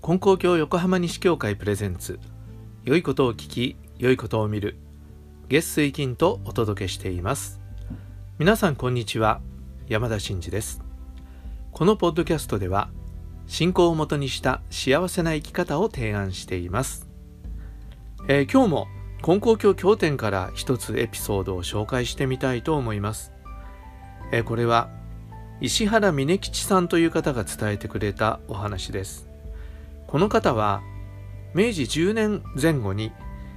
金光教横浜西教会プレゼンツ。良いことを聞き良いことを見る。月水金とお届けしています。皆さんこんにちは。山田真嗣です。このポッドキャストでは信仰をもとにした幸せな生き方を提案しています、えー、今日も金光教経典から一つエピソードを紹介してみたいと思います、えー、これは石原峰吉さんという方が伝えてくれたお話です。この方は明治10年前後に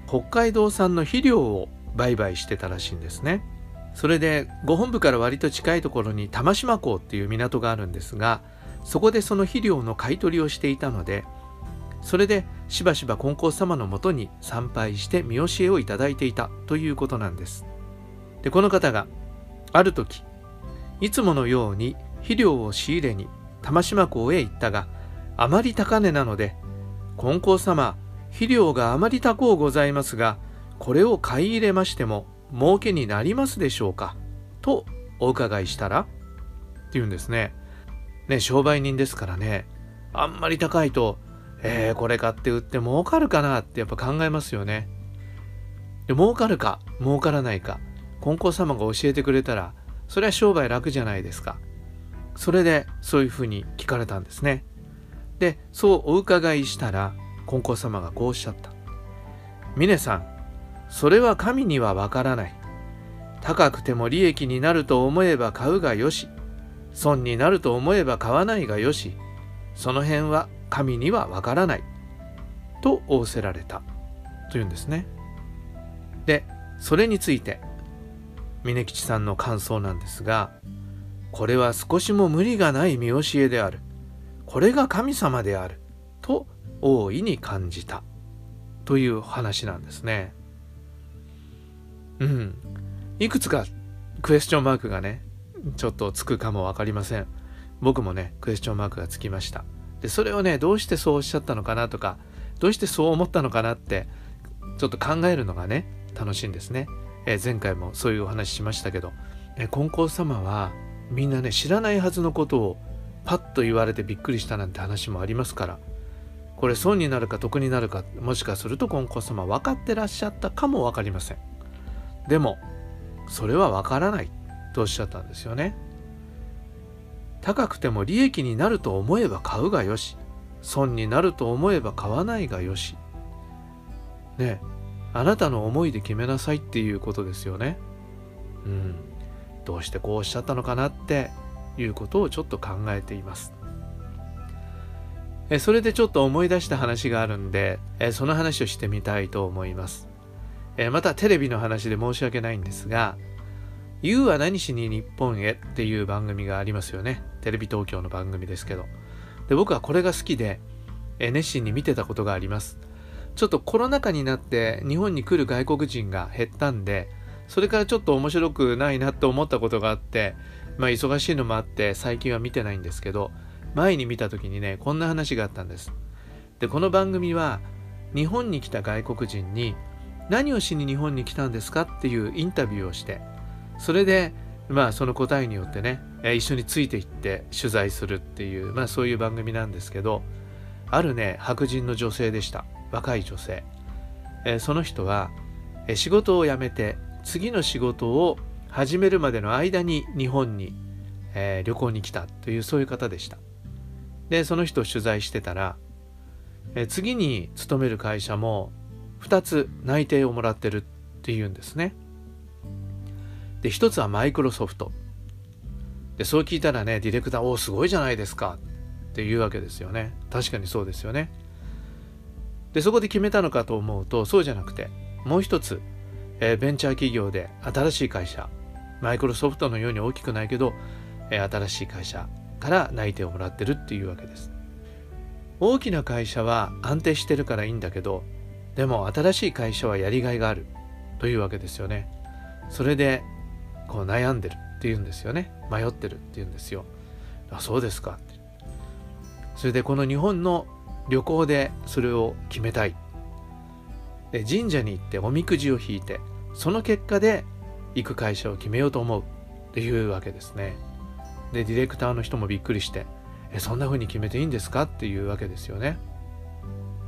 北海道産の肥料を売買してたらしいんですね。それでご本部から割と近いところに玉島港っていう港があるんですがそこでその肥料の買い取りをしていたのでそれでしばしば金光様のもとに参拝して見教えをいただいていたということなんです。でこの方がある時いつものように肥料を仕入れに玉島港へ行ったがあまり高値なので、金光様、肥料があまり高うございますが、これを買い入れましても儲けになりますでしょうかとお伺いしたらって言うんですね。ね、商売人ですからね、あんまり高いと、えー、これ買って売って儲かるかなってやっぱ考えますよね。で儲かるか儲からないか、金光様が教えてくれたら、それは商売楽じゃないですか。それでそういうふうに聞かれたんですね。でそうお伺いしたら金光様がこうおっしゃった「峰さんそれは神にはわからない。高くても利益になると思えば買うがよし。損になると思えば買わないがよし。その辺は神にはわからない」と仰せられた。というんですね。でそれについて峰吉さんの感想なんですがこれは少しも無理がない見教えであるこれが神様であると大いに感じたという話なんですね。うん。いくつかクエスチョンマークがね、ちょっとつくかも分かりません。僕もね、クエスチョンマークがつきました。で、それをね、どうしてそうおっしゃったのかなとか、どうしてそう思ったのかなって、ちょっと考えるのがね、楽しいんですね。え、前回もそういうお話しましたけど、えー、金光様はみんなね、知らないはずのことをパッと言われてびっくりしたなんて話もありますからこれ損になるか得になるかもしかすると金光様分かってらっしゃったかも分かりません。でもそれは分からないとおっしゃったんですよね。高くても利益になると思えば買うがよし損になると思えば買わないがよし。ねあなたの思いで決めなさいっていうことですよねうんどうしてこうおっしゃったのかなっていうことをちょっと考えていますえ。それでちょっと思い出した話があるんでえ、その話をしてみたいと思いますえ。またテレビの話で申し訳ないんですが、You は何しに日本へっていう番組がありますよね。テレビ東京の番組ですけど。で僕はこれが好きで、熱心に見てたことがあります。ちょっとコロナ禍になって日本に来る外国人が減ったんで、それからちょっと面白くないなって思ったことがあって、まあ忙しいのもあって最近は見てないんですけど前に見た時にねこんな話があったんです。でこの番組は日本に来た外国人に何をしに日本に来たんですかっていうインタビューをしてそれでまあその答えによってね一緒についていって取材するっていうまあそういう番組なんですけどあるね白人の女性でした。若い女性、えその人は仕事を辞めて次の仕事を始めるまでの間に日本に、えー、旅行に来たというそういう方でした。でその人を取材してたら、えー、次に勤める会社も2つ内定をもらってるっていうんですね。で1つはマイクロソフト。でそう聞いたらねディレクター「おおすごいじゃないですか」って言うわけですよね。確かにそうですよね。でそこで決めたのかと思うとそうじゃなくてもう一つ、えー、ベンチャー企業で新しい会社マイクロソフトのように大きくないけど、え新しい会社から内定をもらってるっていうわけです。大きな会社は安定してるからいいんだけど、でも新しい会社はやりがいがあるというわけですよね。それでこう悩んでるっていうんですよね。迷ってるっていうんですよ。あ、そうですかって。それでこの日本の旅行でそれを決めたい。で神社に行っておみくじを引いてその結果で行く会社を決めようと思う。っていうわけですね。でディレクターの人もびっくりしてえそんな風に決めていいんですか？っていうわけですよね。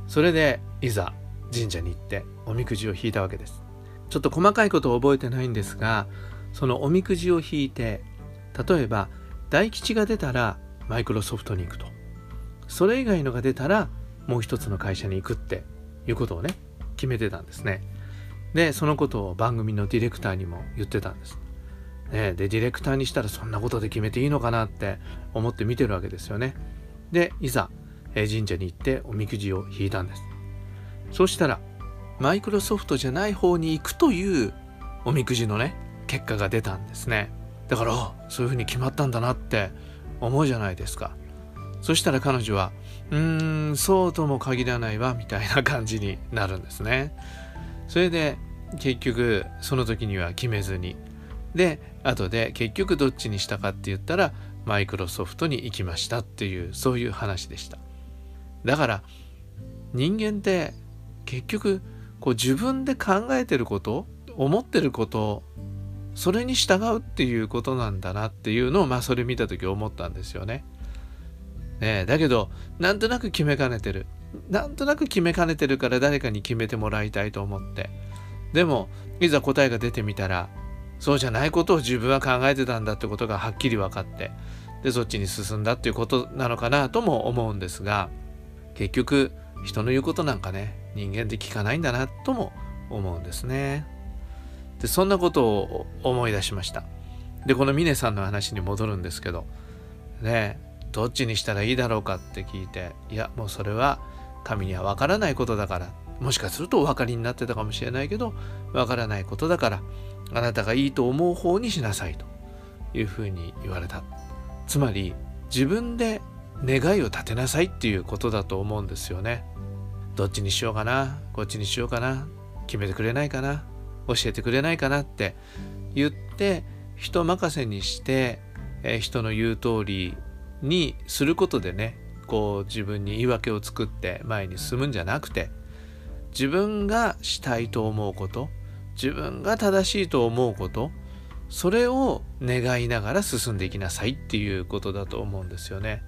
それでいざ神社に行っておみくじを引いたわけです。ちょっと細かいことを覚えてないんですがそのおみくじを引いて例えば大吉が出たらマイクロソフトに行くと。それ以外のが出たらもう一つの会社に行くっていうことをね決めてたんですね。でそのことを番組のディレクターにも言ってたんです、ね、でディレクターにしたらそんなことで決めていいのかなって思って見てるわけですよね。でいざ神社に行っておみくじを引いたんです。そしたらマイクロソフトじゃない方に行くというおみくじのね結果が出たんですね。だからそういうふうに決まったんだなって思うじゃないですか。そしたら彼女はうーんそうとも限らないわみたいな感じになるんですね。それで結局その時には決めずに。で後で結局どっちにしたかって言ったらマイクロソフトに行きましたっていうそういう話でした。だから人間って結局こう自分で考えてること思ってることそれに従うっていうことなんだなっていうのをまあそれ見た時思ったんですよね。ねだけどなんとなく決めかねてるなんとなく決めかねてるから誰かに決めてもらいたいと思ってでもいざ答えが出てみたらそうじゃないことを自分は考えてたんだってことがはっきり分かってでそっちに進んだっていうことなのかなとも思うんですが結局人の言うことなんかね人間って聞かないんだなとも思うんですね。でそんなことを思い出しました。でこの峰さんの話に戻るんですけどねどっちにしたらいいだろうかって聞いていやもうそれは神には分からないことだから。もしかするとお分かりになってたかもしれないけど分からないことだからあなたがいいと思う方にしなさいと。いうふうに言われた。つまり自分で願いを立てなさいっていうことだと思うんですよね。どっちにしようかなこっちにしようかな決めてくれないかな教えてくれないかなって言って人任せにして、え人の言う通りにすることでねこう自分に言い訳を作って前に進むんじゃなくて自分がしたいと思うこと自分が正しいと思うことそれを願いながら進んでいきなさいっていうことだと思うんですよね。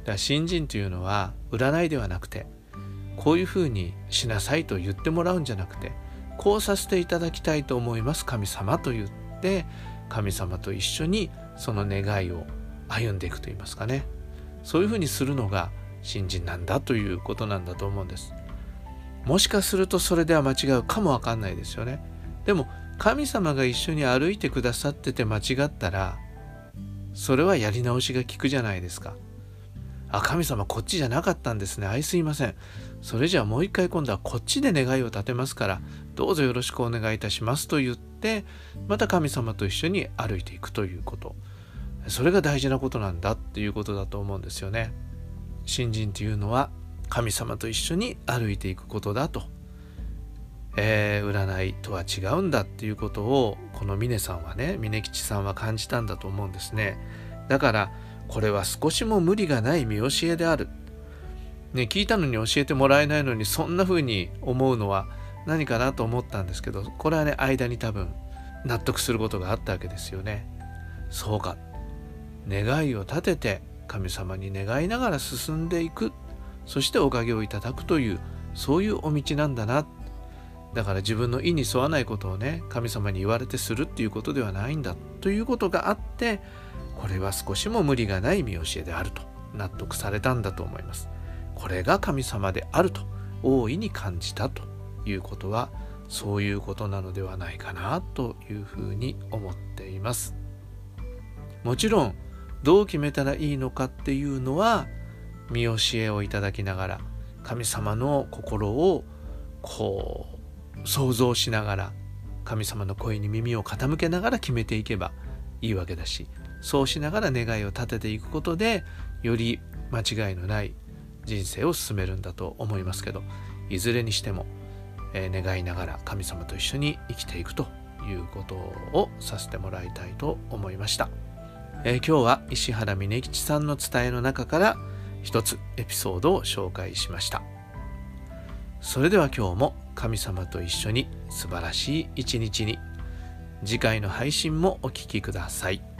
だから新人というのは占いではなくてこういうふうにしなさいと言ってもらうんじゃなくてこうさせていただきたいと思います神様と言って神様と一緒にその願いを歩んでいくと言いますかね。そういうふうにするのが新人なんだということなんだと思うんです。もしかするとそれでは間違うかもわかんないですよね。でも神様が一緒に歩いてくださってて間違ったらそれはやり直しが効くじゃないですか。あ神様こっちじゃなかったんですね。あいすいません。それじゃあもう一回今度はこっちで願いを立てますからどうぞよろしくお願いいたしますと言ってまた神様と一緒に歩いていくということ。それが大事なことなんだっていうことだと思うんですよね信心というのは神様と一緒に歩いていくことだと、えー、占いとは違うんだっていうことをこの峰さんはね峰吉さんは感じたんだと思うんですねだからこれは少しも無理がない見教えである。ね、聞いたのに教えてもらえないのにそんな風に思うのは何かなと思ったんですけどこれはね間に多分納得することがあったわけですよね。そうか願いを立てて神様に願いながら進んでいくそしておかげをいただくというそういうお道なんだなだから自分の意に沿わないことをね神様に言われてするっていうことではないんだということがあってこれは少しも無理がない見教えであると納得されたんだと思います。これが神様であると大いに感じたということはそういうことなのではないかなというふうに思っています。もちろんどう決めたらいいのかっていうのは見教えをいただきながら神様の心をこう想像しながら神様の声に耳を傾けながら決めていけばいいわけだしそうしながら願いを立てていくことでより間違いのない人生を進めるんだと思いますけどいずれにしても、えー、願いながら神様と一緒に生きていくということをさせてもらいたいと思いました、えー、今日は石原峯吉さんの伝えの中から一つエピソードを紹介しましたそれでは今日も神様と一緒に素晴らしい一日に次回の配信もお聴きください。